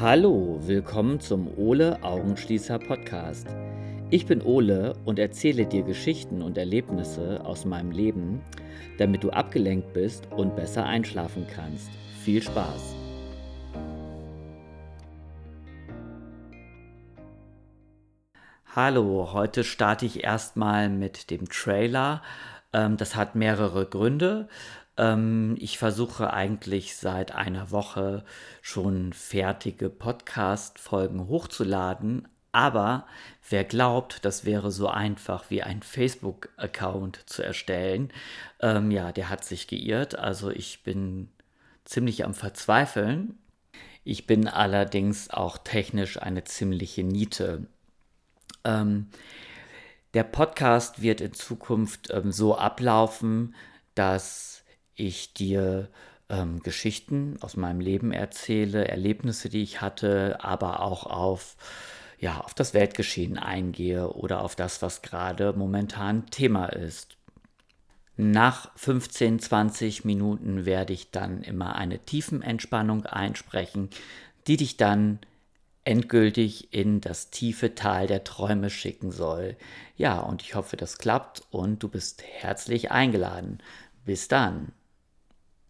Hallo, willkommen zum Ole Augenschließer Podcast. Ich bin Ole und erzähle dir Geschichten und Erlebnisse aus meinem Leben, damit du abgelenkt bist und besser einschlafen kannst. Viel Spaß! Hallo, heute starte ich erstmal mit dem Trailer. Ähm, das hat mehrere Gründe. Ähm, ich versuche eigentlich seit einer Woche schon fertige Podcast-Folgen hochzuladen, aber wer glaubt, das wäre so einfach wie ein Facebook-Account zu erstellen, ähm, ja, der hat sich geirrt. Also ich bin ziemlich am Verzweifeln. Ich bin allerdings auch technisch eine ziemliche Niete. Ähm, der Podcast wird in Zukunft ähm, so ablaufen, dass ich dir ähm, Geschichten aus meinem Leben erzähle, Erlebnisse, die ich hatte, aber auch auf, ja, auf das Weltgeschehen eingehe oder auf das, was gerade momentan Thema ist. Nach 15, 20 Minuten werde ich dann immer eine Tiefenentspannung einsprechen, die dich dann endgültig in das tiefe Tal der Träume schicken soll. Ja, und ich hoffe, das klappt und du bist herzlich eingeladen. Bis dann.